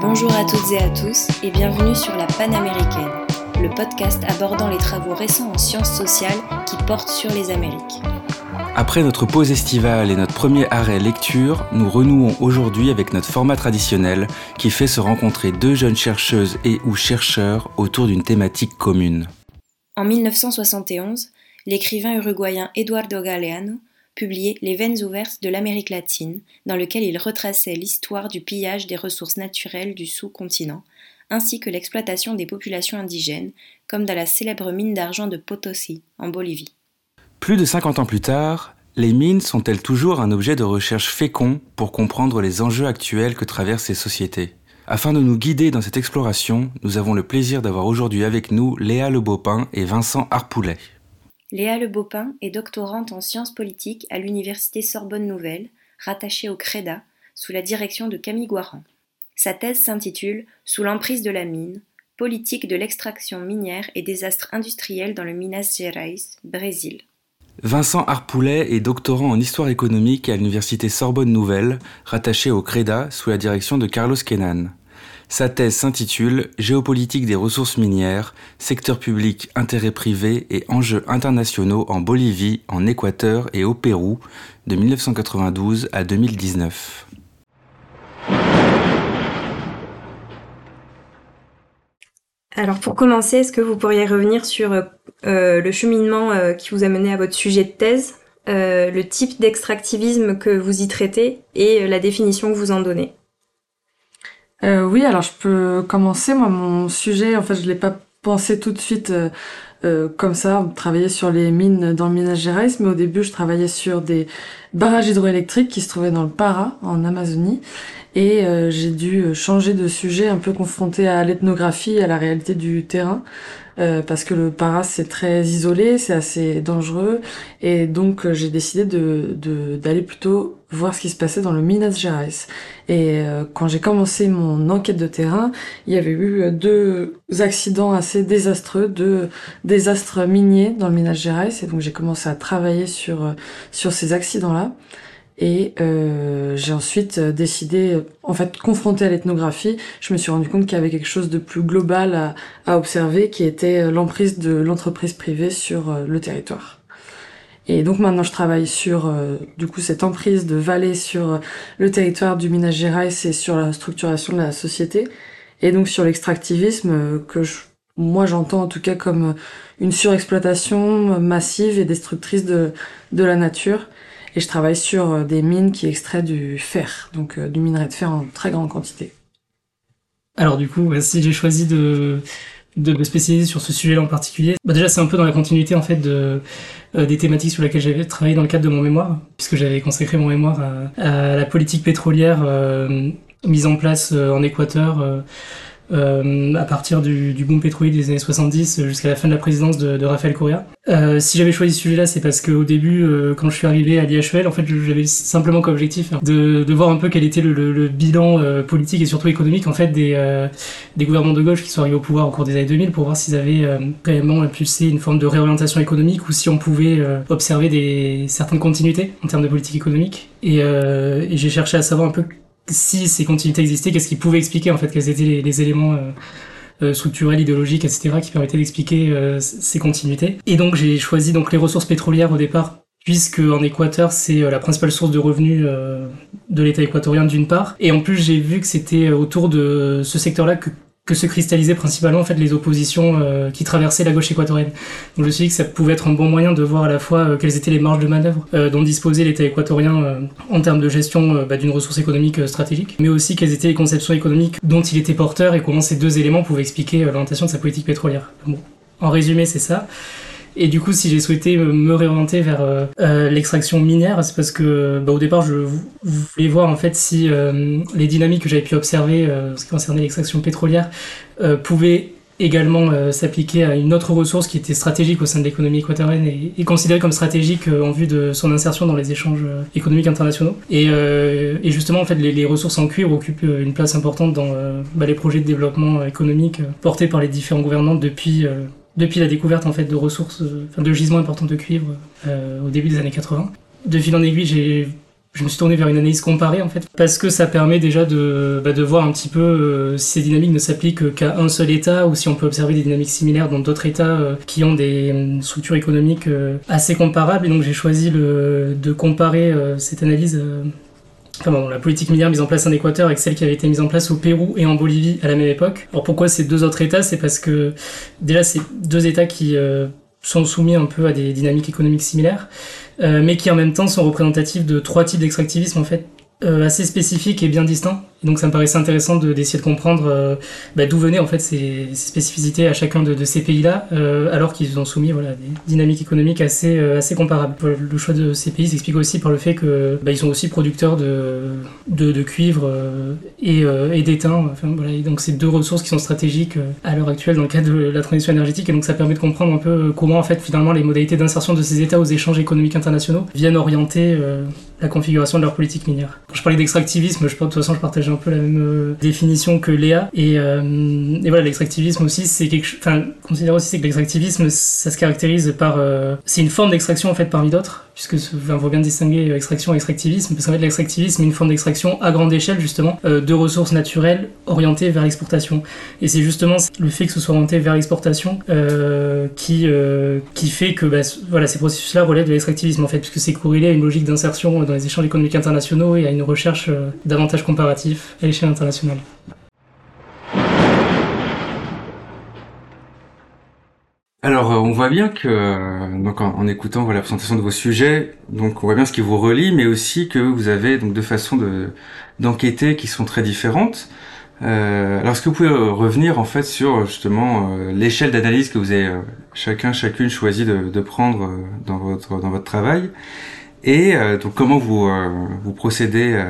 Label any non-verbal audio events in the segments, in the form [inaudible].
Bonjour à toutes et à tous et bienvenue sur la Panaméricaine, le podcast abordant les travaux récents en sciences sociales qui portent sur les Amériques. Après notre pause estivale et notre premier arrêt lecture, nous renouons aujourd'hui avec notre format traditionnel qui fait se rencontrer deux jeunes chercheuses et ou chercheurs autour d'une thématique commune. En 1971, l'écrivain uruguayen Eduardo Galeano publié Les veines ouvertes de l'Amérique latine, dans lequel il retraçait l'histoire du pillage des ressources naturelles du sous-continent, ainsi que l'exploitation des populations indigènes, comme dans la célèbre mine d'argent de Potosi, en Bolivie. Plus de 50 ans plus tard, les mines sont-elles toujours un objet de recherche fécond pour comprendre les enjeux actuels que traversent ces sociétés? Afin de nous guider dans cette exploration, nous avons le plaisir d'avoir aujourd'hui avec nous Léa Le Beaupin et Vincent Harpoulet. Léa Le Beaupin est doctorante en sciences politiques à l'université Sorbonne Nouvelle, rattachée au CREDA, sous la direction de Camille Guaran. Sa thèse s'intitule Sous l'emprise de la mine, politique de l'extraction minière et désastres industriels dans le Minas Gerais, Brésil. Vincent Harpoulet est doctorant en histoire économique à l'université Sorbonne Nouvelle, rattaché au CREDA sous la direction de Carlos Kenan. Sa thèse s'intitule Géopolitique des ressources minières, secteur public, intérêt privé et enjeux internationaux en Bolivie, en Équateur et au Pérou de 1992 à 2019. Alors pour commencer, est-ce que vous pourriez revenir sur euh, le cheminement euh, qui vous a mené à votre sujet de thèse, euh, le type d'extractivisme que vous y traitez et la définition que vous en donnez? Euh, Oui, alors je peux commencer. Moi, mon sujet, en fait, je l'ai pas pensé tout de suite euh, euh, comme ça, travailler sur les mines dans le Minas mais au début, je travaillais sur des barrages hydroélectriques qui se trouvaient dans le Para, en Amazonie. Et euh, j'ai dû changer de sujet, un peu confronté à l'ethnographie, à la réalité du terrain. Euh, parce que le para c'est très isolé, c'est assez dangereux et donc euh, j'ai décidé de d'aller plutôt voir ce qui se passait dans le Minas Gerais. Et euh, quand j'ai commencé mon enquête de terrain, il y avait eu deux accidents assez désastreux, deux désastres miniers dans le Minas Gerais et donc j'ai commencé à travailler sur sur ces accidents-là. Et euh, j'ai ensuite euh, décidé, en fait, confronté à l'ethnographie, je me suis rendu compte qu'il y avait quelque chose de plus global à, à observer, qui était euh, l'emprise de l'entreprise privée sur euh, le territoire. Et donc maintenant, je travaille sur, du coup, cette emprise de Vallée sur le territoire du Minas Gerais et sur la structuration de la société, et donc sur l'extractivisme que je, moi j'entends en tout cas comme une surexploitation massive et destructrice de, de la nature et je travaille sur euh, des mines qui extraient du fer, donc euh, du minerai de fer en très grande quantité. Alors du coup, si j'ai choisi de, de me spécialiser sur ce sujet-là en particulier, bah déjà c'est un peu dans la continuité en fait de, euh, des thématiques sur lesquelles j'avais travaillé dans le cadre de mon mémoire, puisque j'avais consacré mon mémoire à, la politique pétrolière mise en place en Équateur euh, à partir du, du, boom pétrolier des années 70 jusqu'à la fin de la présidence de, de Rafael Correa. Euh, si j'avais choisi ce sujet-là, c'est parce qu'au début, euh, quand je suis arrivé à l'IHL, en fait, j'avais simplement comme objectif hein, de, de, voir un peu quel était le, le, le bilan euh, politique et surtout économique en fait des, euh, des gouvernements de gauche qui sont arrivés au pouvoir au cours des années 2000 pour voir s'ils avaient réellement impulsé une forme de réorientation économique ou si on pouvait observer des certaines continuités en termes de politique économique. Et, et j'ai cherché à savoir un peu si ces continuités existaient, qu'est-ce qui pouvait expliquer en fait quels étaient les, éléments euh, euh, structurels, idéologiques, etc., qui permettaient d'expliquer euh, ces continuités. Et donc j'ai choisi donc les ressources pétrolières au départ, puisque en Équateur c'est la principale source de revenus de l'État équatorien d'une part, et en plus j'ai vu que c'était autour de ce secteur-là que que se cristallisaient principalement en fait les oppositions euh, qui traversaient la gauche équatorienne. Donc je me suis dit que ça pouvait être un bon moyen de voir à la fois euh, quelles étaient les marges de manœuvre euh, dont disposait l'État équatorien en termes de gestion bah, d'une ressource économique stratégique, mais aussi quelles étaient les conceptions économiques dont il était porteur et comment ces deux éléments pouvaient expliquer l'orientation de sa politique pétrolière. En résumé, c'est ça. Et du coup, si j'ai souhaité me réorienter vers euh, euh, l'extraction minière, c'est parce que bah, au départ, je voulais voir en fait si euh, les dynamiques que j'avais pu observer, en ce qui concernait l'extraction pétrolière, pouvaient également euh, s'appliquer à une autre ressource qui était stratégique au sein de l'économie équatorienne et, considérée comme stratégique euh, en vue de son insertion dans les échanges euh, économiques internationaux. Et, et, justement, en fait, les, ressources en cuivre occupent une place importante dans bah, les projets de développement économique portés par les différents gouvernants depuis depuis la découverte en fait de ressources, de gisements importants de cuivre au début des années 80. De fil en aiguille, j'ai je me suis tourné vers une analyse comparée en fait, parce que ça permet déjà de, bah, de voir un petit peu euh, si ces dynamiques ne s'appliquent qu'à un seul État ou si on peut observer des dynamiques similaires dans d'autres États euh, qui ont des euh, structures économiques assez comparables. Et donc j'ai choisi le, de comparer cette analyse. La politique minière mise en place en Équateur avec celle qui avait été mise en place au Pérou et en Bolivie à la même époque. Alors pourquoi ces deux autres États? C'est parce que déjà c'est deux États qui sont soumis un peu à des dynamiques économiques similaires. Euh, mais qui en même temps sont représentatifs de trois types d'extractivisme en fait euh, assez spécifiques et bien distincts donc ça me paraissait intéressant d'essayer de, comprendre euh, bah, d'où venaient en fait ces, spécificités à chacun de, ces pays-là, euh, alors qu'ils ont soumis voilà, des dynamiques économiques assez, euh, assez comparables. Le choix de ces pays s'explique aussi par le fait que bah, ils sont aussi producteurs de, de, cuivre et, et d'étain. Donc c'est deux ressources qui sont stratégiques à l'heure actuelle dans le cadre de la transition énergétique, et donc ça permet de comprendre un peu comment en fait finalement les modalités d'insertion de ces États aux échanges économiques internationaux viennent orienter la configuration de leur politique minière. Quand je parlais d'extractivisme, je, de toute façon je partage un peu la même euh, définition que Léa. Et, euh, et voilà, l'extractivisme aussi, c'est quelque chose. Enfin, considère aussi que l'extractivisme, ça se caractérise par. Euh, c'est une forme d'extraction en fait parmi d'autres puisque il faut bien distinguer euh, extraction et extractivisme, parce qu'en fait l'extractivisme est une forme d'extraction à grande échelle justement euh, de ressources naturelles orientées vers l'exportation. Et c'est justement le fait que ce soit orienté vers l'exportation euh, qui, qui fait que bah, voilà, ces processus-là relèvent de l'extractivisme en fait, puisque c'est corrélé à une logique d'insertion dans les échanges économiques internationaux et à une recherche d'avantages comparatifs à l'échelle internationale. Alors, euh, on voit bien que, euh, donc en, écoutant la présentation de vos sujets, donc on voit bien ce qui vous relie, mais aussi que vous avez donc deux façons de d'enquêter qui sont très différentes. Euh, alors, est-ce que vous pouvez revenir en fait sur justement l'échelle d'analyse que vous avez chacun, chacune choisi de, de prendre dans votre dans votre travail, et donc comment vous vous procédez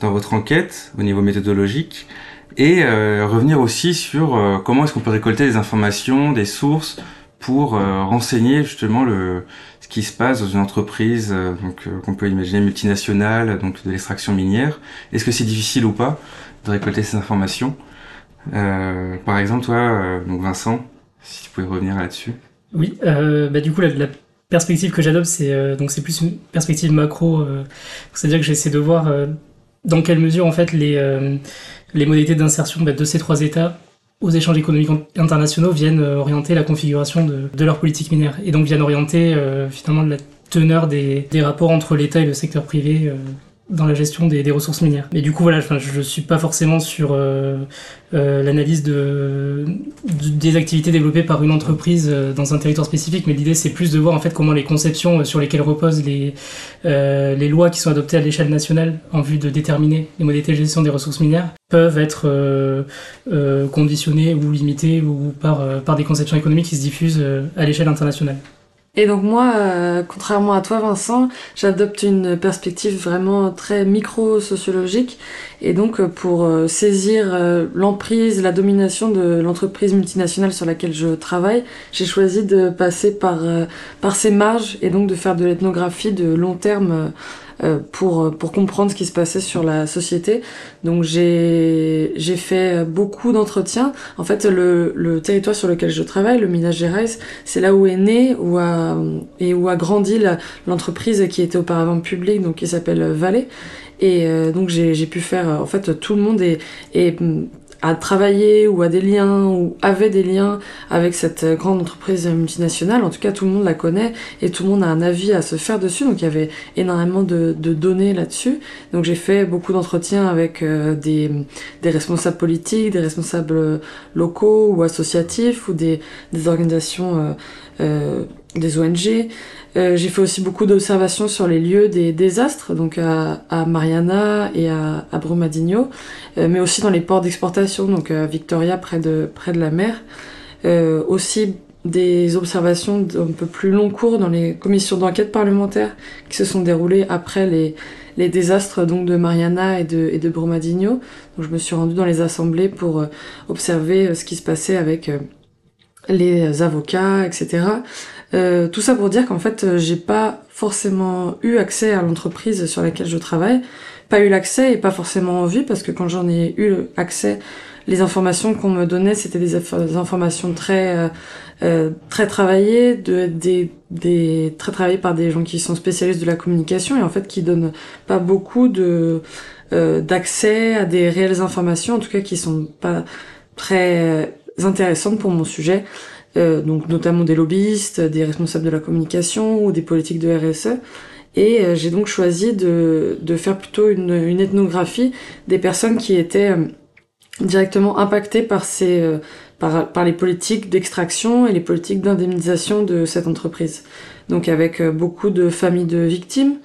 dans votre enquête au niveau méthodologique, et revenir aussi sur comment est-ce qu'on peut récolter des informations, des sources pour euh, renseigner justement le ce qui se passe dans une entreprise euh, donc euh, qu'on peut imaginer multinationale donc de l'extraction minière. Est-ce que c'est difficile ou pas de récolter ces informations? Par exemple, toi, donc Vincent, si tu pouvais revenir là-dessus. Oui, bah du coup la, la perspective que j'adopte c'est donc c'est plus une perspective macro, c'est-à-dire que j'essaie de voir dans quelle mesure en fait les les modalités d'insertion bah, de ces trois États aux échanges économiques internationaux viennent euh, orienter la configuration de, de leur politique minière et donc viennent orienter euh, finalement la teneur des, des rapports entre l'État et le secteur privé euh, dans la gestion des, ressources minières. Mais du coup, voilà, je, je suis pas forcément sur euh, euh, l'analyse de, des activités développées par une entreprise euh, dans un territoire spécifique, mais l'idée c'est plus de voir en fait comment les conceptions sur lesquelles reposent les, lois qui sont adoptées à l'échelle nationale en vue de déterminer les modalités de gestion des ressources minières peuvent être conditionnées ou limitées ou par des conceptions économiques qui se diffusent à l'échelle internationale. Et donc moi, euh, contrairement à toi Vincent, j'adopte une perspective vraiment très micro-sociologique. Et donc euh, pour euh, saisir l'emprise, la domination de l'entreprise multinationale sur laquelle je travaille, j'ai choisi de passer par, par ces marges et donc de faire de l'ethnographie de long terme euh, pour, pour comprendre ce qui se passait sur la société. Donc j'ai fait beaucoup d'entretiens. En fait, le, le territoire sur lequel je travaille, le Minas Gerais, c'est là où est né où a, et où a grandi l'entreprise qui était auparavant publique, donc qui s'appelle Vallée. Et euh, donc j'ai pu faire, en fait, tout le monde est, est à travailler ou à des liens ou avait des liens avec cette grande entreprise multinationale. En tout cas, tout le monde la connaît et tout le monde a un avis à se faire dessus. Donc, il y avait énormément de, de données là-dessus. Donc, j'ai fait beaucoup d'entretiens avec euh, des, des responsables politiques, des responsables locaux ou associatifs ou des, des organisations, euh, euh des ONG. Euh, j'ai fait aussi beaucoup d'observations sur les lieux des désastres, donc à, à Mariana et à, à Brumadinho, euh, mais aussi dans les ports d'exportation, donc à Victoria près de, près de la mer. Euh, aussi des observations d'un peu plus long cours dans les commissions d'enquête parlementaire qui se sont déroulées après les, les désastres donc de Mariana et de, et de Brumadinho. Donc je me suis rendue dans les assemblées pour observer ce qui se passait avec les avocats, etc. Euh, tout ça pour dire qu'en fait, j'ai pas forcément eu accès à l'entreprise sur laquelle je travaille, pas eu l'accès et pas forcément envie parce que quand j'en ai eu accès, les informations qu'on me donnait, c'était des, informations très euh, euh, très travaillées, de, très travaillées par des gens qui sont spécialistes de la communication et en fait qui donnent pas beaucoup d'accès à des réelles informations, en tout cas qui sont pas très intéressantes pour mon sujet, euh, donc notamment des lobbyistes, des responsables de la communication ou des politiques de RSE. Et euh, j'ai donc choisi de, de faire plutôt une, une, ethnographie des personnes qui étaient euh, directement impactées par ces par, par les politiques d'extraction et les politiques d'indemnisation de cette entreprise. Donc avec beaucoup de familles de victimes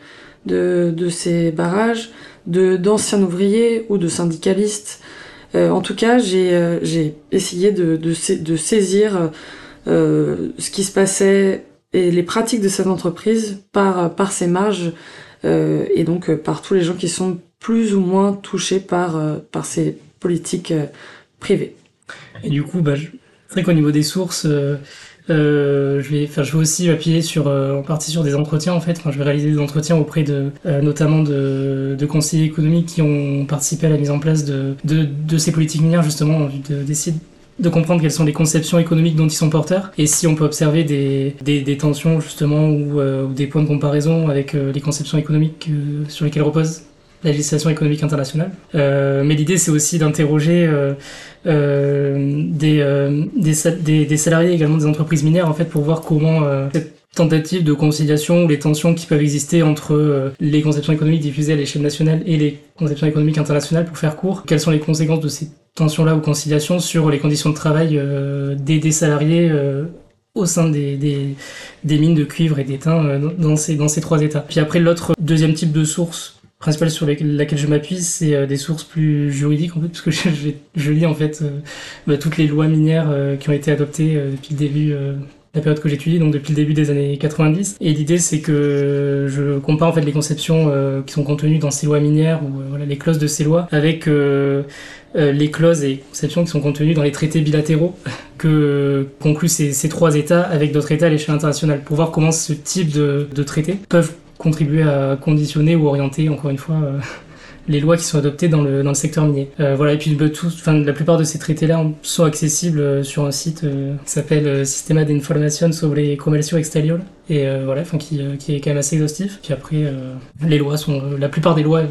de, de ces barrages, d'anciens ouvriers ou de syndicalistes, euh, en tout cas, j'ai euh, essayé de, de, saisir euh, ce qui se passait et les pratiques de cette entreprise par, par ses marges et donc par tous les gens qui sont plus ou moins touchés par, par ces politiques privées. Et du coup, bah, c'est vrai qu'au niveau des sources, euh, je vais, enfin, je vais aussi appuyer sur, euh, en partie sur des entretiens en fait. Enfin, je vais réaliser des entretiens auprès de, euh, notamment de, de, conseillers économiques qui ont participé à la mise en place de, de, de ces politiques minières justement, d'essayer de, de comprendre quelles sont les conceptions économiques dont ils sont porteurs et si on peut observer des, des, des tensions justement ou, ou, des points de comparaison avec les conceptions économiques sur lesquelles repose la législation économique internationale. Euh, mais l'idée, c'est aussi d'interroger euh, euh, des, des, des, salariés également des entreprises minières, en fait, pour voir comment cette tentative de conciliation ou les tensions qui peuvent exister entre les conceptions économiques diffusées à l'échelle nationale et les conceptions économiques internationales, pour faire court, quelles sont les conséquences de ces tensions-là ou conciliations sur les conditions de travail des, salariés au sein des, des, des, mines de cuivre et d'étain dans ces, dans ces trois états? Puis après, l'autre deuxième type de source principale sur laquelle je m'appuie, c'est euh, des sources plus juridiques en fait, parce que [laughs] je, lis en fait euh, bah, toutes les lois minières euh, qui ont été adoptées depuis le début la période que j'étudie, donc depuis le début des années 90. Et l'idée, c'est que je compare en fait les conceptions qui sont contenues dans ces lois minières ou les clauses de ces lois avec les clauses et conceptions qui sont contenues dans les traités bilatéraux [laughs] que concluent ces, ces trois États avec d'autres États à l'échelle internationale pour voir comment ce type de, de traités peuvent contribuer à conditionner ou orienter, encore une fois, euh, les lois qui sont adoptées dans le, dans le secteur minier. Euh, voilà, et puis bah, tout, la plupart de ces traités-là sont accessibles euh, sur un site qui s'appelle Sistema de Información sobre Comercio Exterior, et voilà, enfin qui, qui est quand même assez exhaustif. Puis après, les lois sont, la plupart des lois,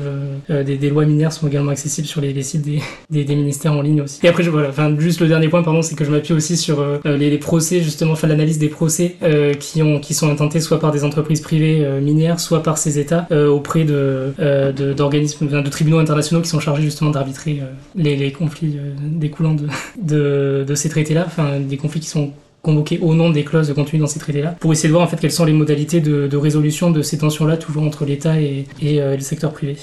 des, des, lois minières sont également accessibles sur les, les sites des, [laughs] des, des, ministères en ligne aussi. Et après, je, voilà, enfin juste le dernier point, pardon, c'est que je m'appuie aussi sur les, les, procès justement, enfin l'analyse des procès qui ont, qui sont intentés soit par des entreprises privées minières, soit par ces États auprès de d'organismes de tribunaux internationaux qui sont chargés justement d'arbitrer euh, les, les, conflits euh, découlant de, [laughs] de, de ces traités-là, enfin des conflits qui sont convoqués au nom des clauses contenues dans ces traités-là, pour essayer de voir en fait quelles sont les modalités de, de résolution de ces tensions-là, toujours entre l'État et, euh, le secteur privé.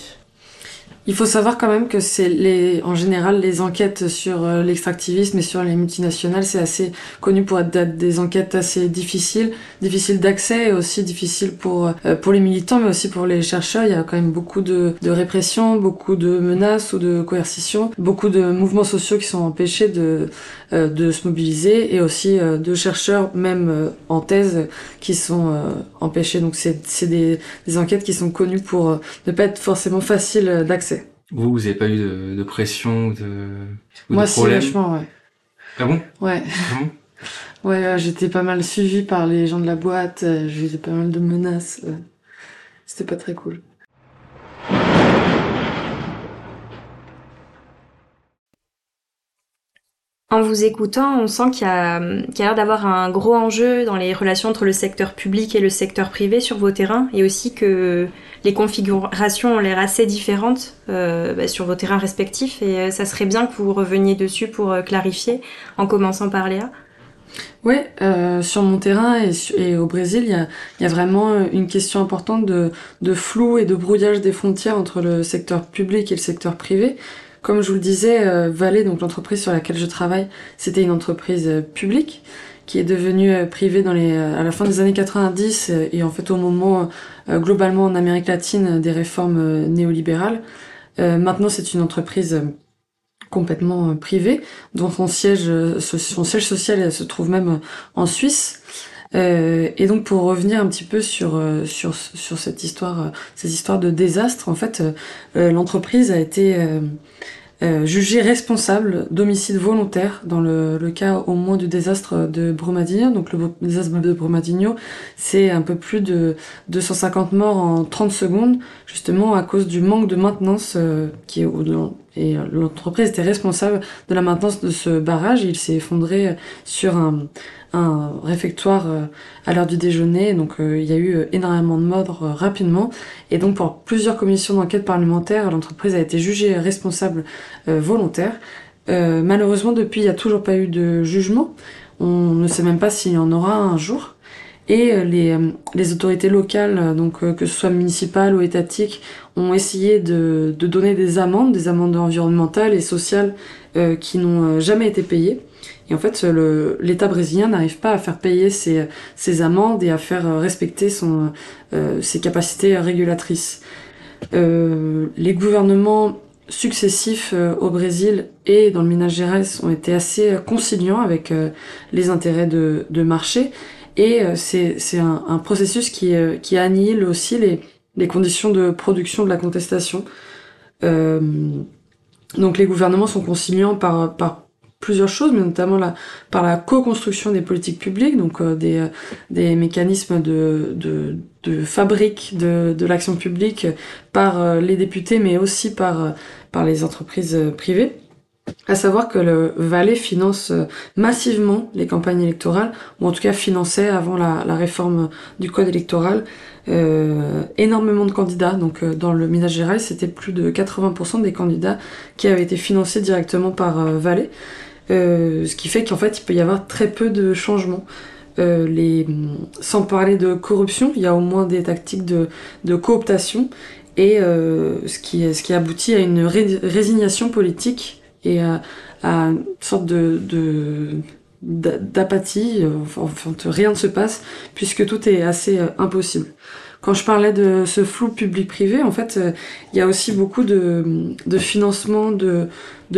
Il faut savoir quand même que c'est les, en général, les enquêtes sur euh, l'extractivisme et sur les multinationales, c'est assez connu pour être des enquêtes assez difficiles, difficiles d'accès et aussi difficiles pour euh, pour les militants, mais aussi pour les chercheurs. Il y a quand même beaucoup de, de répression, beaucoup de menaces ou de coercition, beaucoup de mouvements sociaux qui sont empêchés de de se mobiliser et aussi de chercheurs, même en thèse, qui sont empêchés. Donc c'est c'est des, des enquêtes qui sont connues pour ne pas être forcément faciles d'accès. Vous, vous n'avez pas eu de, de pression de, ou Moi, de problème si, vachement, ouais. Ah bon? Ouais. Ah bon? [laughs] Ouais, j'étais pas mal suivie par les gens de la boîte, euh, j'ai eu pas mal de menaces. Euh. C'était pas très cool. En vous écoutant, on sent qu'il y a, l'air d'avoir un gros enjeu dans les relations entre le secteur public et le secteur privé sur vos terrains, et aussi que les configurations ont l'air assez différentes euh, bah, sur vos terrains respectifs, et euh, ça serait bien que vous reveniez dessus pour euh, clarifier, en commençant par Léa. Oui, sur mon terrain et, au Brésil, il y a, vraiment une question importante de flou et de brouillage des frontières entre le secteur public et le secteur privé. Comme je vous le disais, euh, donc l'entreprise sur laquelle je travaille, c'était une entreprise euh, publique. qui est devenu privé dans les, à la fin des années 90 et en fait au moment globalement en Amérique latine des réformes néolibérales. maintenant, c'est une entreprise complètement privée dont son siège, son siège social se trouve même en Suisse. Euh, et donc pour revenir un petit peu sur euh, sur sur cette histoire, euh, ces histoires de désastre, en fait, l'entreprise a été jugée responsable d'homicide volontaire dans le, le, cas au moins du désastre de Brumadinho. Donc le désastre de Brumadinho, c'est un peu plus de 250 morts en 30 secondes, justement à cause du manque de maintenance qui est et l'entreprise était responsable de la maintenance de ce barrage. Il s'est effondré sur un, réfectoire euh, à l'heure du déjeuner. Donc euh, il y a eu euh, énormément de morts rapidement. Et donc pour plusieurs commissions d'enquête parlementaire, l'entreprise a été jugée responsable volontaire. malheureusement, depuis, il n'y a toujours pas eu de jugement. On ne sait même pas s'il y en aura un jour. Et les, les autorités locales, donc que ce soit municipales ou étatiques, ont essayé de, donner des amendes, des amendes environnementales et sociales qui n'ont jamais été payées. Et en fait, l'État brésilien n'arrive pas à faire payer ses, amendes et à faire respecter euh, ses capacités régulatrices. Euh, les gouvernements successifs euh, au Brésil et dans le Minas Gerais ont été assez conciliants avec euh, les intérêts de marché et c'est un, processus qui, qui annihile aussi les, conditions de production de la contestation. donc les gouvernements sont conciliants par, plusieurs choses, mais notamment par la co-construction des politiques publiques, donc euh, des, euh, mécanismes de, fabrique de, l'action publique par euh, les députés, mais aussi par les entreprises privées. À savoir que le Valais finance massivement les campagnes électorales, ou en tout cas finançait avant la, réforme du code électoral euh, énormément de candidats. Donc dans le Minas Gerais, c'était plus de 80% des candidats qui avaient été financés directement par Valais. Euh, ce qui fait qu'en fait il peut y avoir très peu de changements. Euh, sans parler de corruption, il y a au moins des tactiques de, de cooptation et euh, ce, qui, ce qui aboutit à une résignation politique et à, à une sorte de, de d'apathie, enfin rien ne se passe puisque tout est assez impossible quand je parlais de ce flou public-privé, en fait, euh, il y a aussi beaucoup de, de financements de,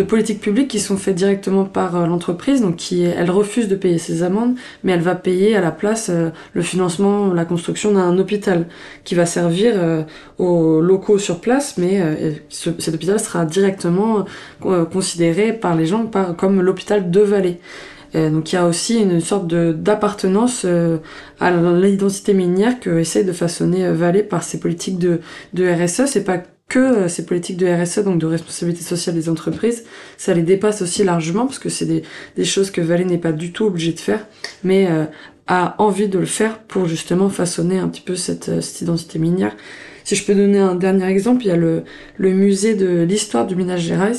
politiques publiques qui sont faits directement par euh, l'entreprise, donc qui elle refuse de payer ses amendes, mais elle va payer à la place euh, le financement, la construction d'un hôpital qui va servir aux locaux sur place, mais cet hôpital sera directement considéré par les gens comme l'hôpital de Vallée. Euh, donc il y a aussi une sorte d'appartenance euh, à l'identité minière que essaie de façonner euh, Vallée par ses politiques de, de RSE. C'est pas que ces politiques de RSE, donc de responsabilité sociale des entreprises, ça les dépasse aussi largement parce que c'est des, des, choses que Vallée n'est pas du tout obligé de faire, mais a envie de le faire pour justement façonner un petit peu cette, cette identité minière. Si je peux donner un dernier exemple, il y a le, le musée de l'histoire du Minas Gerais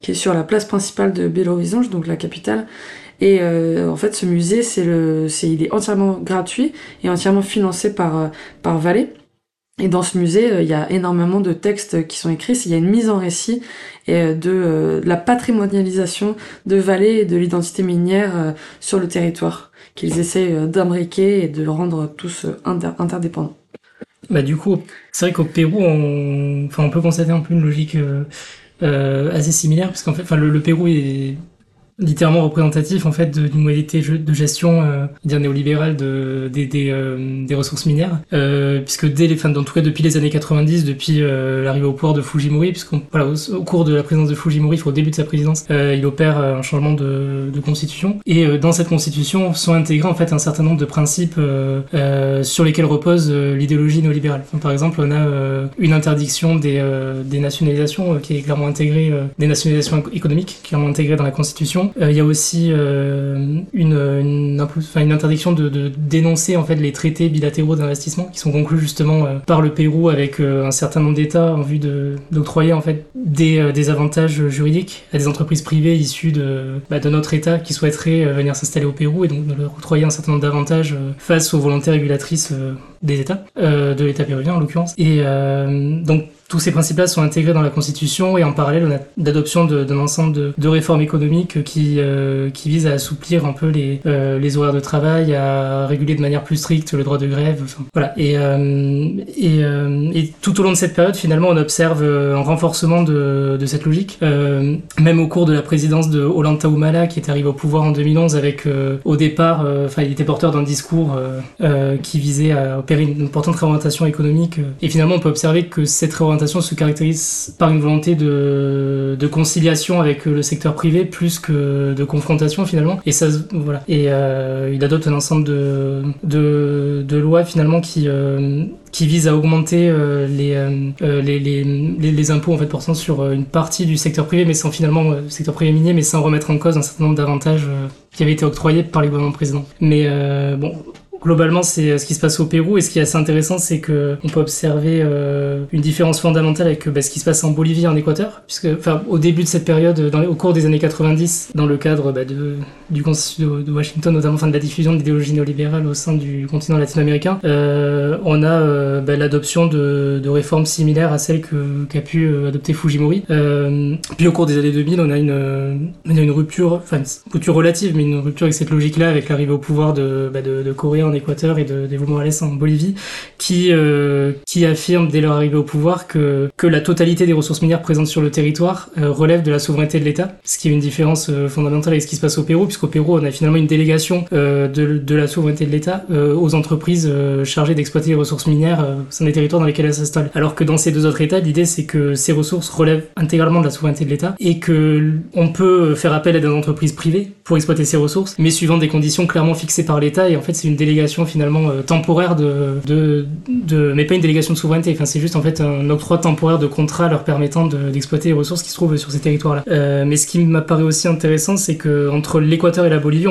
qui est sur la place principale de Belo donc la capitale, et euh, en fait, ce musée, c'est le, c'est, il est entièrement gratuit et entièrement financé par euh, par. Et dans ce musée, euh, il y a énormément de textes qui sont écrits. Il y a une mise en récit et de, la patrimonialisation de Vallée et de l'identité minière sur le territoire qu'ils essaient d'imbriquer et de rendre tous interdépendants. Bah du coup, c'est vrai qu'au Pérou, on, enfin, on peut constater un peu une logique assez similaire, parce qu'en fait, enfin, le Pérou est littéralement représentatif en fait d'une modalité de gestion euh, dire néolibérale de, euh, des ressources minières. Euh, puisque dès les fins en tout cas depuis les années 90 depuis l'arrivée au pouvoir de Fujimori puisqu'on voilà au, cours de la présidence de Fujimori au début de sa présidence il opère un changement de, constitution. Et dans cette constitution sont intégrés en fait un certain nombre de principes sur lesquels repose l'idéologie néolibérale. Par exemple on a une interdiction des nationalisations qui est clairement intégrée des nationalisations économiques clairement intégrées dans la constitution euh, il y a aussi euh, une, interdiction de, dénoncer en fait les traités bilatéraux d'investissement qui sont conclus justement euh, par le Pérou avec un certain nombre d'États en vue d'octroyer en fait des, avantages juridiques à des entreprises privées issues de, bah, notre État qui souhaiteraient venir s'installer au Pérou et donc de leur octroyer un certain nombre d'avantages face aux volontés régulatrices des États, de l'État péruvien en l'occurrence. Et donc tous ces principes-là sont intégrés dans la Constitution et en parallèle, on a l'adoption d'un ensemble de, réformes économiques qui, euh, qui visent à assouplir un peu les, euh, les horaires de travail, à réguler de manière plus stricte le droit de grève. Enfin, voilà. Et, euh, et, euh, et, tout au long de cette période, finalement, on observe un renforcement de, de cette logique. même au cours de la présidence de Hollande Taoumala, qui est arrivé au pouvoir en 2011, avec au départ, enfin, il était porteur d'un discours qui visait à opérer une importante réorientation économique. Et finalement, on peut observer que cette réorientation se caractérise par une volonté de, de conciliation avec le secteur privé plus que de confrontation finalement. Et ça, voilà. Et euh, il adopte un ensemble de, de, lois finalement qui euh, qui vise à augmenter euh, les, euh, les, les, les, impôts en fait portant sur une partie du secteur privé, mais sans finalement le secteur privé minier, mais sans remettre en cause un certain nombre d'avantages qui avaient été octroyés par les gouvernements précédents. Mais bon, globalement, c'est euh, ce qui se passe au Pérou. Et ce qui est assez intéressant, c'est que on peut observer euh, une différence fondamentale avec bah, ce qui se passe en Bolivie et en Équateur. Puisque, au début de cette période, au cours des années 90, dans le cadre bah, du Constitution de, Washington, notamment enfin, de la diffusion de l'idéologie néolibérale au sein du continent latino-américain, euh, on a euh, bah, l'adoption de, réformes similaires à celles qu'a pu euh, adopter Fujimori. puis au cours des années 2000, on a une, rupture, enfin, une rupture relative, mais une rupture avec cette logique-là, avec l'arrivée au pouvoir de, de, de Corée en Équateur et de, d'Evo Morales en Bolivie, qui, euh, qui affirme dès leur arrivée au pouvoir que, que la totalité des ressources minières présentes sur le territoire euh, relève de la souveraineté de l'État, ce qui est une différence euh, fondamentale avec ce qui se passe au Pérou, puisqu'au Pérou on a finalement une délégation de, de la souveraineté de l'État aux entreprises chargées d'exploiter les ressources minières au sein des territoires dans lesquels elles s'installent. Alors que dans ces deux autres États, l'idée c'est que ces ressources relèvent intégralement de la souveraineté de l'État et que on peut faire appel à des entreprises privées pour exploiter ces ressources, mais suivant des conditions clairement fixées par l'État et en fait c'est une délégation finalement euh, temporaire de, de, mais pas une délégation de souveraineté. C'est juste en fait un octroi temporaire de contrat leur permettant d'exploiter les ressources qui se trouvent sur ces territoires-là. Euh, mais ce qui m'apparaît aussi intéressant, c'est que entre l'Équateur et la Bolivie,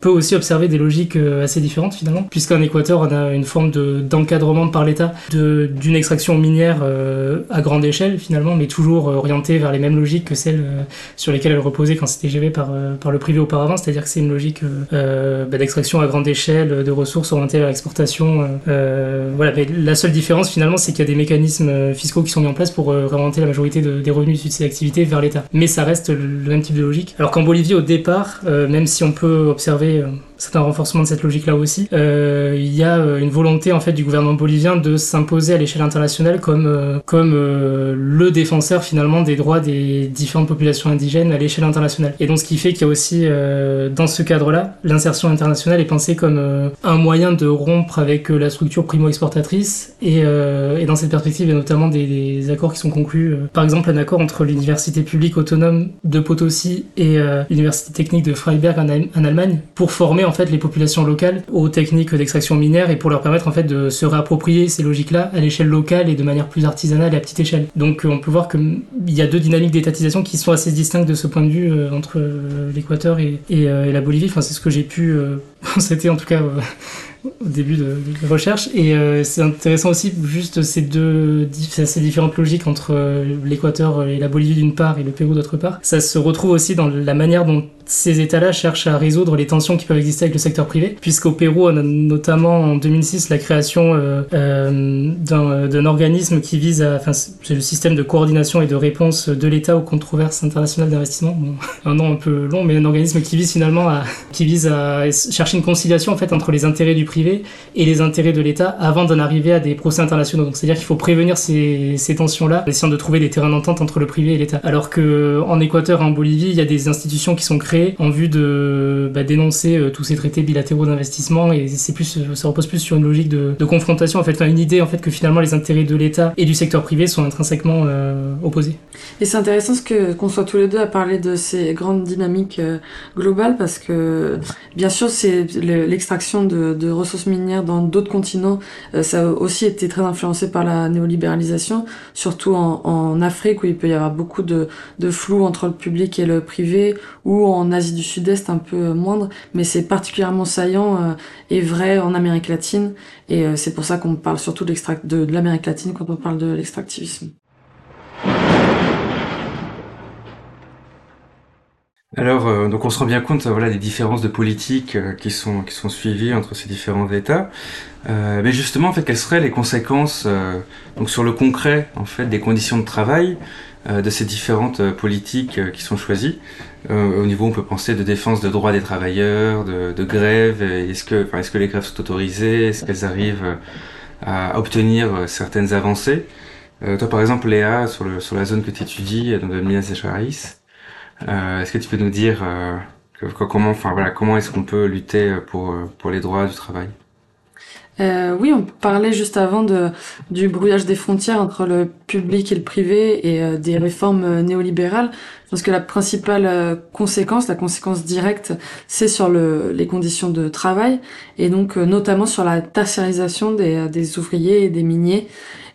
peut aussi observer des logiques euh, assez différentes finalement, puisqu'en Équateur on a une forme de d'encadrement par l'État d'une extraction minière euh, à grande échelle finalement, mais toujours orientée vers les mêmes logiques que celles euh, sur lesquelles elle reposait quand c'était géré par par le privé auparavant, c'est-à-dire que c'est une logique bah, d'extraction à grande échelle de ressources orientées vers l'exportation. voilà, mais la seule différence finalement, c'est qu'il y a des mécanismes fiscaux qui sont mis en place pour orienter la majorité de, des revenus de ces activités vers l'État. Mais ça reste le même type de logique. Alors qu'en Bolivie, au départ, même si on peut observer euh, c'est un renforcement de cette logique-là aussi. Euh, il y a euh, une volonté en fait du gouvernement bolivien de s'imposer à l'échelle internationale comme comme le défenseur finalement des droits des différentes populations indigènes à l'échelle internationale. Et donc ce qui fait qu'il y a aussi dans ce cadre-là, l'insertion internationale est pensée comme un moyen de rompre avec la structure primo-exportatrice et, dans cette perspective il y a notamment des, des accords qui sont conclus. par exemple un accord entre l'université publique autonome de Potosi et l'université technique de Freiberg en, en Allemagne pour former en fait les populations locales aux techniques d'extraction minière et pour leur permettre en fait de se réapproprier ces logiques-là à l'échelle locale et de manière plus artisanale et à petite échelle. Donc on peut voir qu'il y a deux dynamiques d'étatisation qui sont assez distinctes de ce point de vue euh, entre euh, l'Équateur et, euh, la Bolivie. Enfin c'est ce que j'ai pu [laughs] constater en tout cas [laughs] au début de, de recherche. Et euh, c'est intéressant aussi juste ces deux ces différentes logiques entre euh, l'Équateur et la Bolivie d'une part et le Pérou d'autre part. Ça se retrouve aussi dans la manière dont ces États-là cherchent à résoudre les tensions qui peuvent exister avec le secteur privé, puisqu'au Pérou, on a notamment en 2006 la création euh, euh d'un organisme qui vise à, enfin, c'est le système de coordination et de réponse de l'État aux controverses internationales d'investissement. [laughs] Un nom un peu long, mais un organisme qui vise finalement à, [laughs] qui vise à chercher une conciliation en fait entre les intérêts du privé et les intérêts de l'État avant d'en arriver à des procès internationaux. Donc c'est-à-dire qu'il faut prévenir ces, tensions-là, essayant de trouver des terrains d'entente entre le privé et l'État. Alors que en Équateur et en Bolivie, il y a des institutions qui sont créées en vue de bah, dénoncer euh, tous ces traités bilatéraux d'investissement et c'est plus, ça repose plus sur une logique de, confrontation, en fait, une idée en fait que finalement les intérêts de l'État et du secteur privé sont intrinsèquement euh, opposés. Et c'est intéressant ce que qu'on soit tous les deux à parler de ces grandes dynamiques euh, globales parce que bien sûr c'est l'extraction de, ressources minières dans d'autres continents, ça a aussi été très influencé par la néolibéralisation, surtout en, en Afrique où il peut y avoir beaucoup de, de, flou entre le public et le privé, ou en Asie du Sud-Est un peu moindre, mais c'est particulièrement saillant euh, et vrai en Amérique latine, et euh, c'est pour ça qu'on parle surtout de, l'Amérique latine quand on parle de l'extractivisme. Alors, euh, donc on se rend bien compte voilà, des différences de politique euh, qui, sont, qui sont suivies entre ces différents États. Euh, mais justement, en fait, quelles seraient les conséquences donc sur le concret en fait, des conditions de travail de ces différentes politiques qui sont choisies? Au niveau, on peut penser de défense de droits des travailleurs, de, de grève. Est-ce que, enfin, est-ce que les grèves sont autorisées? Est-ce qu'elles arrivent à obtenir certaines avancées? Toi, par exemple, Léa, sur, le, sur la zone que tu étudies, dans le Minas Gerais, euh, est-ce que tu peux nous dire euh, comment, enfin voilà, comment est-ce qu'on peut lutter pour euh, pour les droits du travail? Euh, oui, on parlait juste avant de, du brouillage des frontières entre le public et le privé et des réformes néolibérales. Je pense que la principale conséquence, la conséquence directe, c'est sur le, les conditions de travail et donc notamment sur la tertiarisation des, des ouvriers et des miniers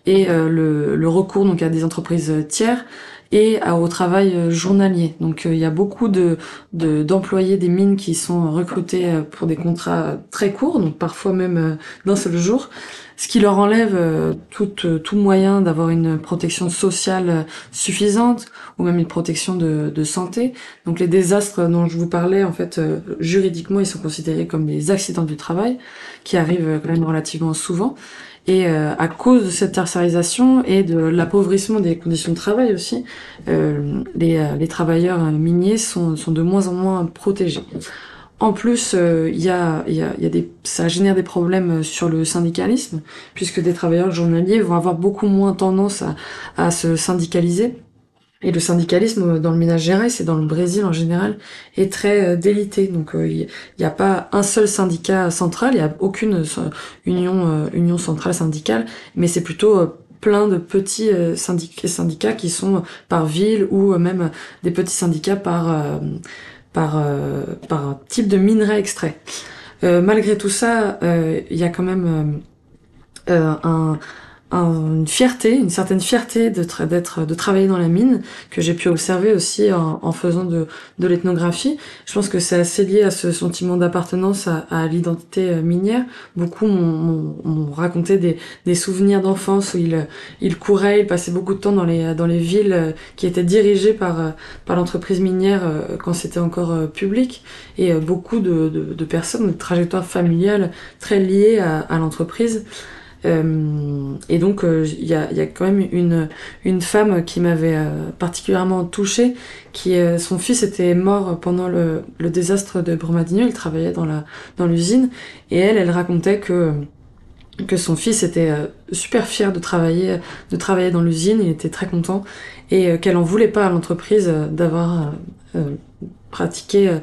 et le, le recours donc à des entreprises tiers et au travail euh, journalier. Donc euh, il y a beaucoup de d'employés des mines qui sont recrutés euh, pour des contrats très courts, donc parfois même d'un seul jour, ce qui leur enlève tout, tout moyen d'avoir une protection sociale suffisante ou même une protection de, de santé. Donc les désastres dont je vous parlais, en fait, juridiquement, ils sont considérés comme des accidents du travail qui arrivent quand même relativement souvent. Et euh, à cause de cette tertiarisation et de l'appauvrissement des conditions de travail aussi, euh, les, euh, les, travailleurs miniers sont, sont, de moins en moins protégés. En plus, il y a, y, a, y a des, ça génère des problèmes sur le syndicalisme, puisque des travailleurs journaliers vont avoir beaucoup moins tendance à, à se syndicaliser et le syndicalisme dans le ménage géré, c'est dans le Brésil en général, est très euh, délité. Donc euh, il n'y a pas un seul syndicat central, il n'y a aucune euh, union, union centrale syndicale, mais c'est plutôt plein de petits syndicats, syndicats qui sont par ville ou même des petits syndicats par, par, par type de minerai extrait. malgré tout ça, il y a quand même un une fierté, une certaine fierté de d'être de travailler dans la mine que j'ai pu observer aussi en, en faisant de, de l'ethnographie. Je pense que c'est assez lié à ce sentiment d'appartenance à, à l'identité euh, minière. Beaucoup m'ont raconté des, des souvenirs d'enfance où ils, ils couraient, ils passaient beaucoup de temps dans les dans les villes euh, qui étaient dirigées par euh, par l'entreprise minière quand c'était encore public et beaucoup de, de, de personnes de trajectoires familiales très liées à, à l'entreprise. Euh, et donc euh, il y a, quand même une, femme qui m'avait euh, particulièrement touchée, qui son fils était mort pendant le, désastre de Brumadinho, il travaillait dans l'usine, et elle, elle racontait que que son fils était super fier de travailler de travailler dans l'usine, il était très content et qu'elle en voulait pas à l'entreprise d'avoir pratiquer euh,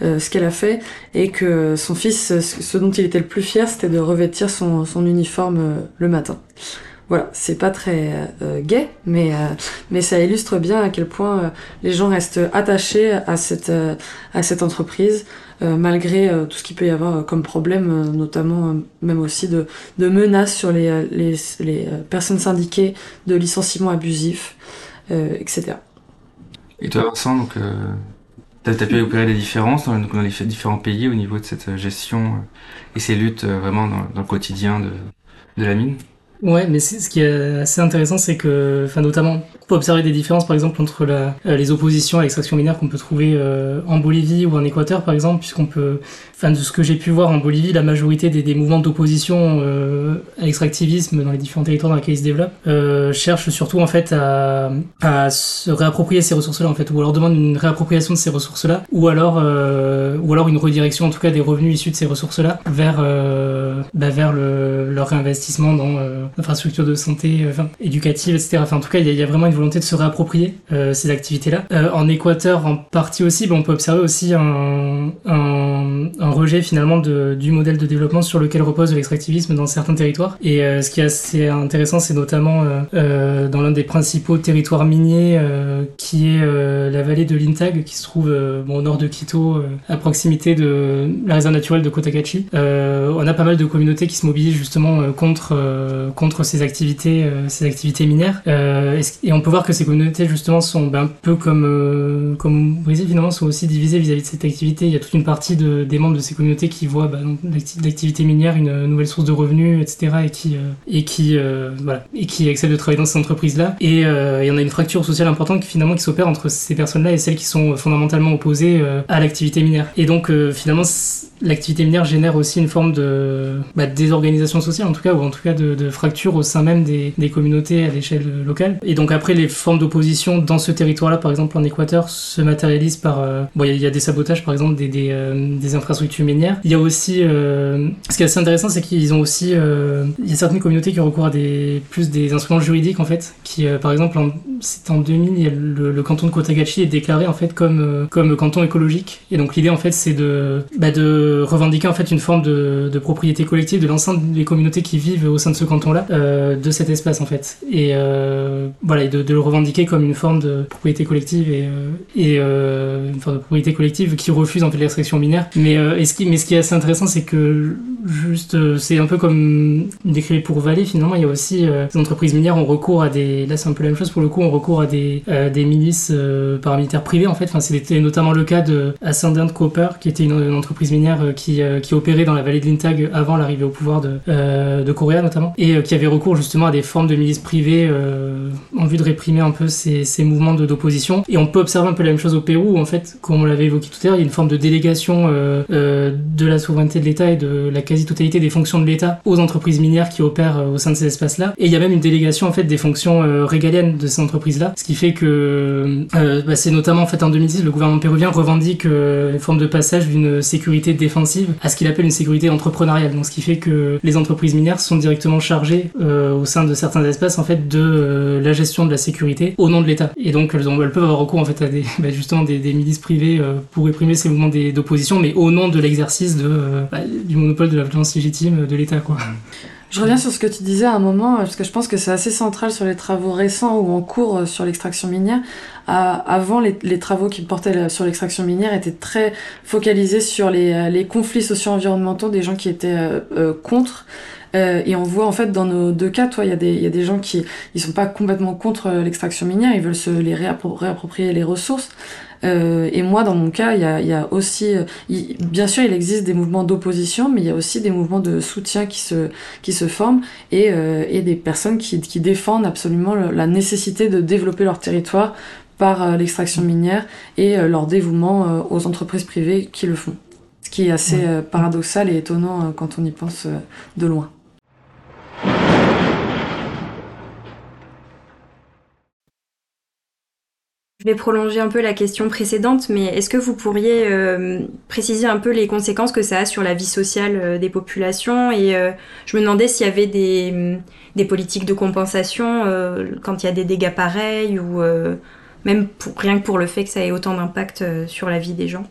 euh, ce qu'elle a fait et que son fils, ce dont il était le plus fier, c'était de revêtir son, uniforme euh, le matin. Voilà, c'est pas très euh, gai, mais mais ça illustre bien à quel point les gens restent attachés à cette à cette entreprise malgré tout ce qu'il peut y avoir comme problème, notamment même aussi de de menaces sur les les, les personnes syndiquées, de licenciements abusifs, etc. Et toi, Vincent, donc T'as pu opérer des différences dans, les différents pays au niveau de cette gestion euh, et ces luttes euh, vraiment dans, le quotidien de, la mine? Ouais, mais ce qui est assez intéressant, c'est que, enfin, notamment, on peut observer des différences, par exemple, entre euh, les oppositions à l'extraction minière qu'on peut trouver euh, en Bolivie ou en Équateur, par exemple, puisqu'on peut, enfin, de ce que j'ai pu voir en Bolivie, la majorité des, des mouvements d'opposition euh, à l'extractivisme dans les différents territoires dans lesquels ils se développent euh, cherchent surtout, en fait, à, à se réapproprier ces ressources-là, en fait, ou alors demandent une réappropriation de ces ressources-là, ou alors, ou alors une redirection, en tout cas, des revenus issus de ces ressources-là vers, bah, vers le, leur réinvestissement dans infrastructures de santé, euh, enfin, éducatives, etc. Enfin, en tout cas, il y, a vraiment une volonté de se réapproprier euh, ces activités-là. Euh, en Équateur, en partie aussi, ben, on peut observer aussi un, un, un rejet finalement de, du modèle de développement sur lequel repose l'extractivisme dans certains territoires. Et ce qui est assez intéressant, c'est notamment dans l'un des principaux territoires miniers, qui est la vallée de l'Intag, qui se trouve au nord de Quito, à proximité de la réserve naturelle de Cotacachi. on a pas mal de communautés qui se mobilisent justement contre contre ces activités, ces activités minières. et on peut voir que ces communautés justement sont ben, un peu comme comme au Brésil finalement sont aussi divisées vis-à-vis de cette activité. Il y a toute une partie de, des membres de ces communautés qui voient ben, l'activité minière une nouvelle source de revenus, etc. et qui et qui voilà et qui acceptent de travailler dans ces entreprises là. Et il y en a une fracture sociale importante qui finalement qui s'opère entre ces personnes-là et celles qui sont fondamentalement opposées à l'activité minière. Et donc finalement l'activité minière génère aussi une forme de bah, désorganisation sociale en tout cas ou en tout cas de, de fracture au sein même des, des communautés à l'échelle locale et donc après les formes d'opposition dans ce territoire là par exemple en Équateur se matérialisent par euh, bon il y, a des sabotages par exemple des, euh, des infrastructures minières il y a aussi euh, ce qui est assez intéressant c'est qu'ils ont aussi il y a certaines communautés qui recours à des plus des instruments juridiques en fait qui par exemple c'est en 2000 le, le, canton de Kotagachi est déclaré en fait comme comme canton écologique et donc l'idée en fait c'est de bah, de revendiquer en fait une forme de, propriété collective de l'ensemble des communautés qui vivent au sein de ce canton-là, euh, de cet espace en fait. Et euh, voilà, et de, le revendiquer comme une forme de propriété collective et, euh, euh, une forme de propriété collective qui refuse en fait l'extraction minière. Mais, mais ce qui est assez intéressant, c'est que juste, c'est un peu comme décrit pour Valais finalement, il y a aussi des entreprises minières ont recours à des, là c'est un peu la même chose pour le coup, on recours à des, des milices paramilitaires privées en fait. Enfin, c'était notamment le cas de Ascendant Copper, qui était une, entreprise minière euh, qui, euh, qui opérait dans la vallée de l'Intag avant l'arrivée au pouvoir de, euh, de Correa notamment, et qui avait recours justement à des formes de milices privées en vue de réprimer un peu ces, ces mouvements d'opposition. Et on peut observer un peu la même chose au Pérou, où en fait, comme on l'avait évoqué tout à l'heure, il y a une forme de délégation de la souveraineté de l'État et de la quasi-totalité des fonctions de l'État aux entreprises minières qui opèrent au sein de ces espaces-là. Et il y a même une délégation en fait des fonctions régaliennes de ces entreprises-là, ce qui fait que bah, c'est notamment en fait en 2010 le gouvernement péruvien revendique une forme de passage d'une sécurité défensive à ce qu'il appelle une sécurité entrepreneuriale. Donc ce qui fait que les entreprises minières sont directement chargées euh, au sein de certains espaces en fait de euh, la gestion de la sécurité au nom de l'État. Et donc elles, ont, elles, peuvent avoir recours en fait à des [laughs] bah, justement des, des, milices privées euh, pour réprimer ces mouvements d'opposition, mais au nom de l'exercice de bah, du monopole de la violence légitime de l'État quoi. Je reviens sur ce que tu disais à un moment, parce que je pense que c'est assez central sur les travaux récents ou en cours sur l'extraction minière. avant, les, travaux qui portaient sur l'extraction minière étaient très focalisés sur les, conflits socio-environnementaux des gens qui étaient euh, euh, contre. Euh, et on voit en fait dans nos deux cas, toi, il y, a des, y a des gens qui ils sont pas complètement contre l'extraction minière, ils veulent se les réapproprier les ressources, euh, et moi, dans mon cas, il y a, y a, aussi, euh, bien sûr, il existe des mouvements d'opposition, mais il y a aussi des mouvements de soutien qui se, qui se forment et, euh, et des personnes qui, qui défendent absolument la nécessité de développer leur territoire par euh, l'extraction minière et euh, leur dévouement aux entreprises privées qui le font. Ce qui est assez paradoxal et étonnant quand on y pense de loin. Je vais prolonger un peu la question précédente, mais est-ce que vous pourriez euh, préciser un peu les conséquences que ça a sur la vie sociale euh, des populations Et euh, je me demandais s'il y avait des, mm, des, politiques de compensation quand il y a des dégâts pareils, ou même pour, rien que pour le fait que ça ait autant d'impact sur la vie des gens.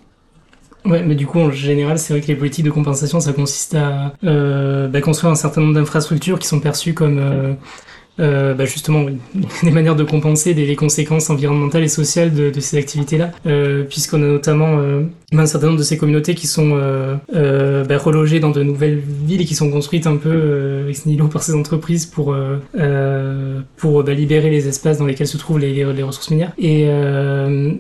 Ouais, mais du coup, en général, c'est vrai que les politiques de compensation, ça consiste à bah, construire un certain nombre d'infrastructures qui sont perçues comme euh, bah justement [laughs] des manières de compenser des, les conséquences environnementales et sociales de, de ces activités-là, euh, puisqu'on a notamment euh, un certain nombre de ces communautés qui sont euh, euh, bah, relogées dans de nouvelles villes et qui sont construites un peu euh, ex nihilo par ces entreprises pour pour bah, libérer les espaces dans lesquels se trouvent les, les ressources minières. Et,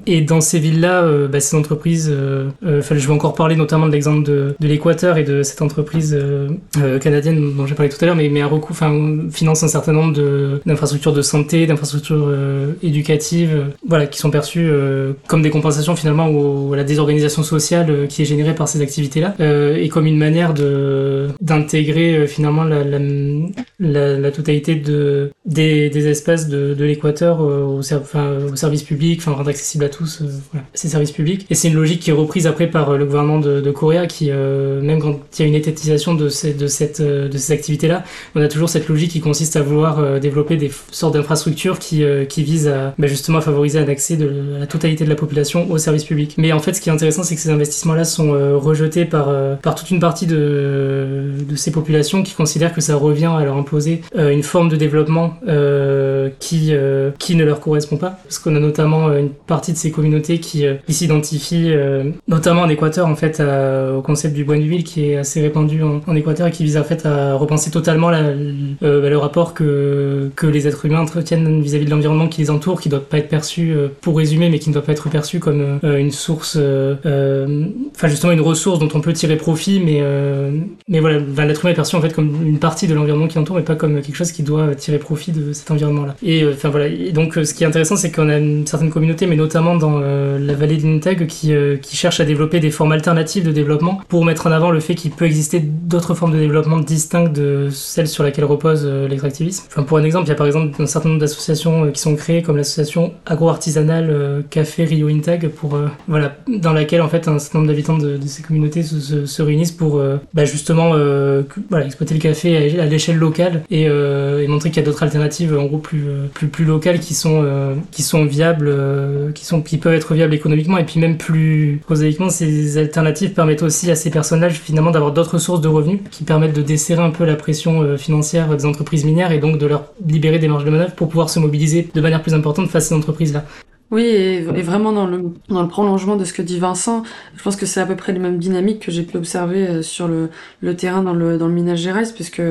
et dans ces villes-là, bah, ces entreprises, je vais encore parler notamment de l'exemple de, de l'Équateur et de cette entreprise canadienne dont j'ai parlé tout à l'heure, mais, mais à recours, finance un certain nombre de d'infrastructures de, santé, d'infrastructures euh, éducatives, euh, voilà, qui sont perçues euh, comme des compensations finalement au, à la désorganisation sociale qui est générée par ces activités-là, et comme une manière de d'intégrer finalement la, la, la, totalité de des, des espaces de, de l'Équateur au, enfin, au service public, enfin rendre accessible à tous voilà, ces services publics. Et c'est une logique qui est reprise après par le gouvernement de, de qui même quand il y a une étatisation de ces, de cette de ces activités-là, on a toujours cette logique qui consiste à vouloir euh, développer des sortes d'infrastructures qui, euh, qui visent à bah, justement à favoriser un accès de la totalité de la population aux services publics. Mais en fait, ce qui est intéressant, c'est que ces investissements-là sont euh, rejetés par, par toute une partie de, de ces populations qui considèrent que ça revient à leur imposer une forme de développement euh, qui euh, qui ne leur correspond pas. Parce qu'on a notamment une partie de ces communautés qui, s'identifient notamment en Équateur en fait au concept du bois ville qui est assez répandu en, Équateur et qui vise en fait à repenser totalement bah, le rapport que que les êtres humains entretiennent vis-à-vis de l'environnement qui les entoure qui doit pas être perçu pour résumer mais qui ne doit pas être perçu comme une source enfin justement une ressource dont on peut tirer profit mais mais voilà l'être humain est perçu en fait comme une partie de l'environnement qui l'entoure mais pas comme quelque chose qui doit tirer profit de cet environnement-là. Et euh, donc, euh, ce qui est intéressant, c'est qu'on a une certaine communauté, mais notamment dans euh, la vallée d'Innitag, qui, qui cherche à développer des formes alternatives de développement pour mettre en avant le fait qu'il peut exister d'autres formes de développement distinctes de celles sur lesquelles repose l'extractivisme. Pour un exemple, il y a par exemple un certain nombre d'associations qui sont créées, comme l'association agro-artisanale Café Rio Intag, dans laquelle en fait un certain nombre d'habitants de, ces communautés se, se, réunissent pour bah, justement exploiter le café à, l'échelle locale et montrer qu'il y a d'autres alternatives en gros plus euh, plus plus locales qui sont euh, qui sont viables euh, qui sont qui peuvent être viables économiquement. Et puis même plus prosaïquement ces alternatives permettent aussi à ces personnages finalement d'avoir d'autres sources de revenus qui permettent de desserrer un peu la pression financière des entreprises minières et donc de leur libérer des marges de manœuvre pour pouvoir se mobiliser de manière plus importante face à ces entreprises là oui, et, vraiment dans le, dans le prolongement de ce que dit Vincent, je pense que c'est à peu près les mêmes dynamiques que j'ai pu observer euh, sur le, terrain dans le, dans le Gerais, puisque,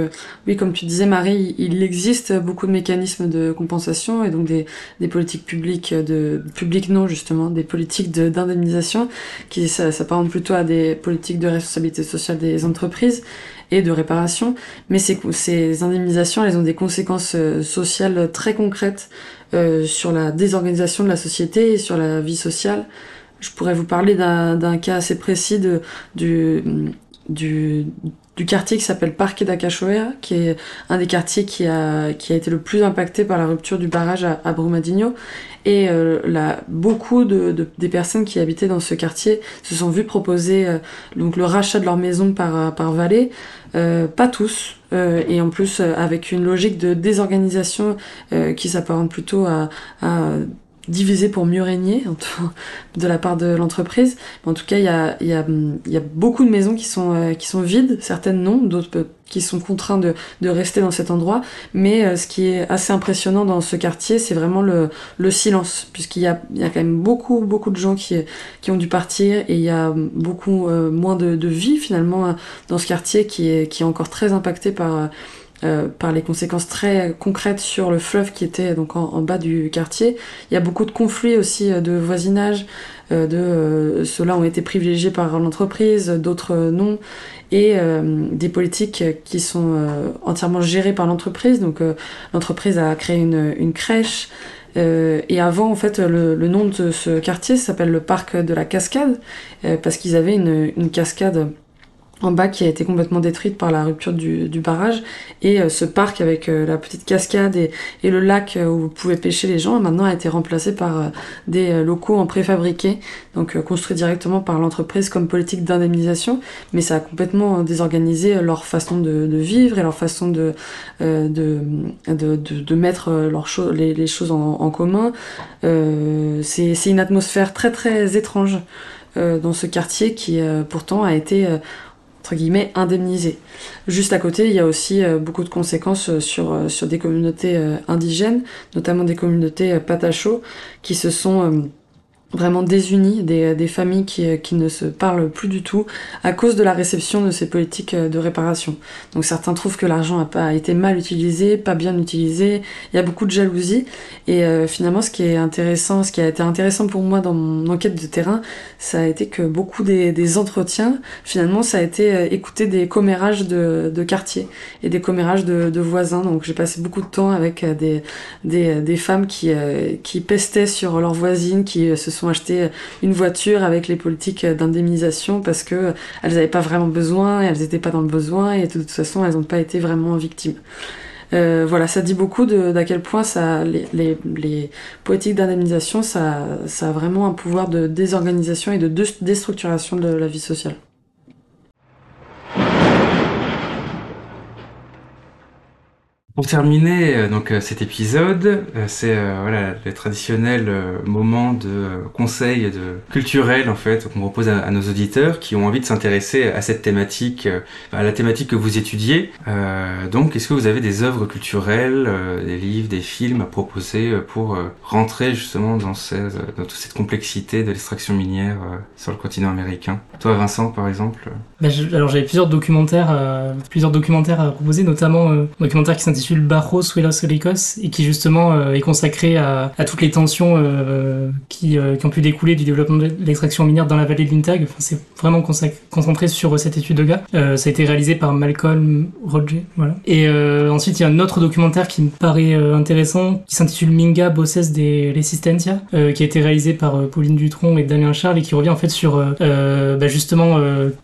oui, comme tu disais, Marie, il existe beaucoup de mécanismes de compensation et donc des, des politiques publiques, de publiques non, justement, des politiques d'indemnisation qui s'apparentent plutôt à des politiques de responsabilité sociale des entreprises et de réparation, mais ces, indemnisations, elles ont des conséquences euh, sociales très concrètes euh, sur la désorganisation de la société et sur la vie sociale. Je pourrais vous parler d'un cas assez précis de, du, du, du quartier qui s'appelle Parque d'Acachoeira, qui est un des quartiers qui a, qui a été le plus impacté par la rupture du barrage à, à Brumadinho. Et euh, là, beaucoup de, de, des personnes qui habitaient dans ce quartier se sont vues proposer euh, donc le rachat de leur maison par, par Vallée. Euh, pas tous, euh, et en plus avec une logique de désorganisation qui s'apparente plutôt à, à divisé pour mieux régner de la part de l'entreprise. En tout cas, il y a, y, a, y a, beaucoup de maisons qui sont, euh, qui sont vides, certaines non, d'autres qui sont contraints de, de, rester dans cet endroit. Mais euh, ce qui est assez impressionnant dans ce quartier, c'est vraiment le, le silence, puisqu'il y a, y a quand même beaucoup, beaucoup de gens qui, qui ont dû partir et il y a beaucoup euh, moins de, de, vie finalement dans ce quartier qui est, qui est encore très impacté par euh, par les conséquences très concrètes sur le fleuve qui était donc en, bas du quartier. Il y a beaucoup de conflits aussi euh, de voisinage, euh, de ceux-là ont été privilégiés par l'entreprise, d'autres non, et des politiques qui sont entièrement gérées par l'entreprise. Donc l'entreprise a créé une, une crèche. et avant, en fait, le, le, nom de ce quartier s'appelle le parc de la Cascade, parce qu'ils avaient une, une cascade en bas qui a été complètement détruite par la rupture du, du barrage et euh, ce parc avec euh, la petite cascade et, et, le lac euh, où vous pouvez pêcher les gens maintenant a été remplacé par des locaux en préfabriqué donc construits directement par l'entreprise comme politique d'indemnisation. Mais ça a complètement désorganisé leur façon de, de vivre et leur façon de, de, de, de, mettre leurs les, les, choses en, en commun. C'est une atmosphère très très étrange dans ce quartier qui pourtant a été entre guillemets indemnisés. Juste à côté, il y a aussi euh, beaucoup de conséquences euh, sur, euh, sur des communautés indigènes, notamment des communautés patachos, qui se sont vraiment désunis, des, des familles qui, qui, ne se parlent plus du tout à cause de la réception de ces politiques de réparation. Donc certains trouvent que l'argent a pas été mal utilisé, pas bien utilisé, il y a beaucoup de jalousie et euh, finalement ce qui est intéressant, ce qui a été intéressant pour moi dans mon enquête de terrain, ça a été que beaucoup des, des entretiens, finalement ça a été euh, écouter des commérages de, de quartier et des commérages de, de voisins. Donc j'ai passé beaucoup de temps avec euh, des, des, des femmes qui, qui pestaient sur leurs voisines, qui se sont acheté une voiture avec les politiques d'indemnisation parce que elles n'avaient pas vraiment besoin et elles n'étaient pas dans le besoin et de toute façon elles n'ont pas été vraiment victimes. Euh, voilà, ça dit beaucoup d'à quel point ça, les, les, les politiques d'indemnisation, ça, ça a vraiment un pouvoir de désorganisation et de déstructuration de la vie sociale. Pour terminer euh, donc euh, cet épisode, euh, c'est voilà le traditionnel moment de conseil de culturel en fait qu'on propose à, nos auditeurs qui ont envie de s'intéresser à cette thématique, à la thématique que vous étudiez. donc, est-ce que vous avez des œuvres culturelles, des livres, des films à proposer pour rentrer justement dans, dans toute cette complexité de l'extraction minière sur le continent américain? Toi, Vincent, par exemple? Ben, alors j'avais plusieurs documentaires, plusieurs documentaires à proposer, notamment un documentaire qui s'intitule le Barros Suelos Ricos et qui justement euh, est consacré à, à, toutes les tensions euh, qui, euh, qui, ont pu découler du développement de l'extraction minière dans la vallée de l'Intag. Enfin, c'est vraiment concentré sur cette étude de gars. ça a été réalisé par Malcolm Roger. Voilà. Et ensuite, il y a un autre documentaire qui me paraît intéressant qui s'intitule Minga Bosses de Resistencia, qui a été réalisé par Pauline Dutron et Damien Charles et qui revient en fait sur bah, justement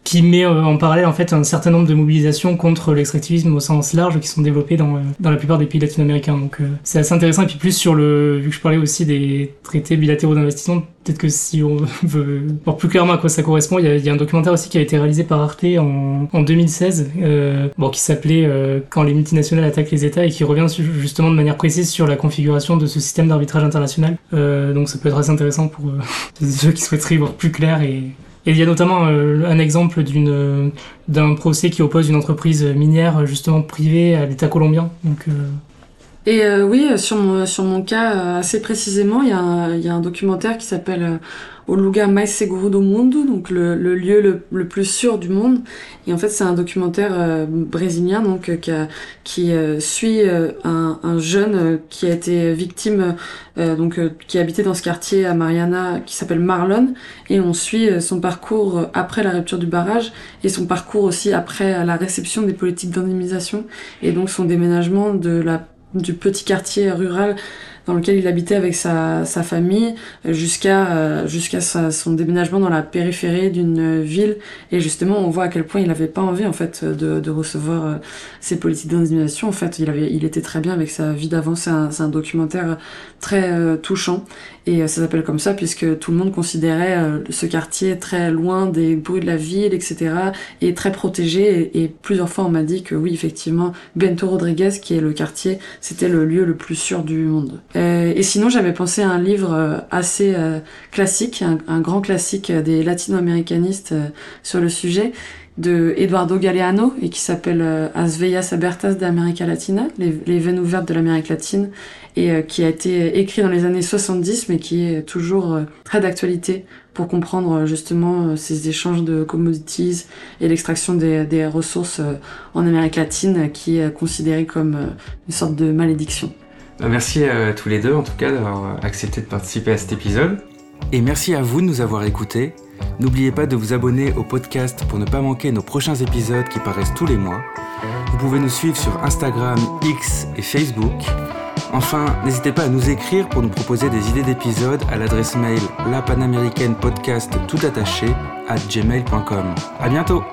qui met en parallèle en fait un certain nombre de mobilisations contre l'extractivisme au sens large qui sont développées dans dans la plupart des pays latino-américains. Donc euh, c'est assez intéressant. Et puis plus sur le, vu que je parlais aussi des traités bilatéraux d'investissement, peut-être que si on [laughs] veut voir plus clairement à quoi ça correspond, il y, a, y a un documentaire aussi qui a été réalisé par Arte en, en 2016, euh, bon, qui s'appelait euh, Quand les multinationales attaquent les États et qui revient justement de manière précise sur la configuration de ce système d'arbitrage international. Euh, donc ça peut être assez intéressant pour euh, [laughs] ceux qui souhaiteraient voir plus clair et et il y a notamment euh, un exemple d'une d'un procès qui oppose une entreprise minière justement privée à l'État colombien. Donc euh, et euh, oui, sur mon, sur mon cas, assez précisément, il y a un documentaire qui s'appelle au lugar mais seguro do mundo, donc le, le lieu le, le, plus sûr du monde. Et en fait, c'est un documentaire euh, brésilien donc euh, qui, a, qui euh, suit un, un, jeune qui a été victime, donc qui habitait dans ce quartier à Mariana, qui s'appelle Marlon, et on suit son parcours après la rupture du barrage et son parcours aussi après la réception des politiques d'indemnisation et donc son déménagement de la du petit quartier rural dans lequel il habitait avec sa, sa famille jusqu'à euh, jusqu'à son déménagement dans la périphérie d'une ville. Et justement on voit à quel point il n'avait pas envie en fait de, de recevoir euh, ces politiques d'indemnisation en fait il avait il était très bien avec sa vie d'avant. C'est un, un, documentaire très euh, touchant. Et ça s'appelle comme ça puisque tout le monde considérait ce quartier très loin des bruits de la ville etc et très protégé. Et plusieurs fois on m'a dit que oui effectivement Bento Rodriguez qui est le quartier c'était le lieu le plus sûr du monde euh, et sinon, j'avais pensé à un livre euh, assez euh, classique, un, grand classique des latino-américanistes sur le sujet, de Eduardo Galeano, et qui s'appelle As Veillas Abertas d'América Latina, les, les, veines ouvertes de l'Amérique latine, et qui a été écrit dans les années 70, mais qui est toujours très d'actualité pour comprendre justement ces échanges de commodities et l'extraction des, des, ressources en Amérique latine, qui est considérée comme une sorte de malédiction. Bah, merci à tous les deux en tout cas d'avoir accepté de participer à cet épisode. Et merci à vous de nous avoir écoutés. N'oubliez pas de vous abonner au podcast pour ne pas manquer nos prochains épisodes qui paraissent tous les mois. Vous pouvez nous suivre sur Instagram, X et Facebook. Enfin, n'hésitez pas à nous écrire pour nous proposer des idées d'épisodes à l'adresse mail lapanaméricaine podcast tout attaché à gmail.com. À bientôt!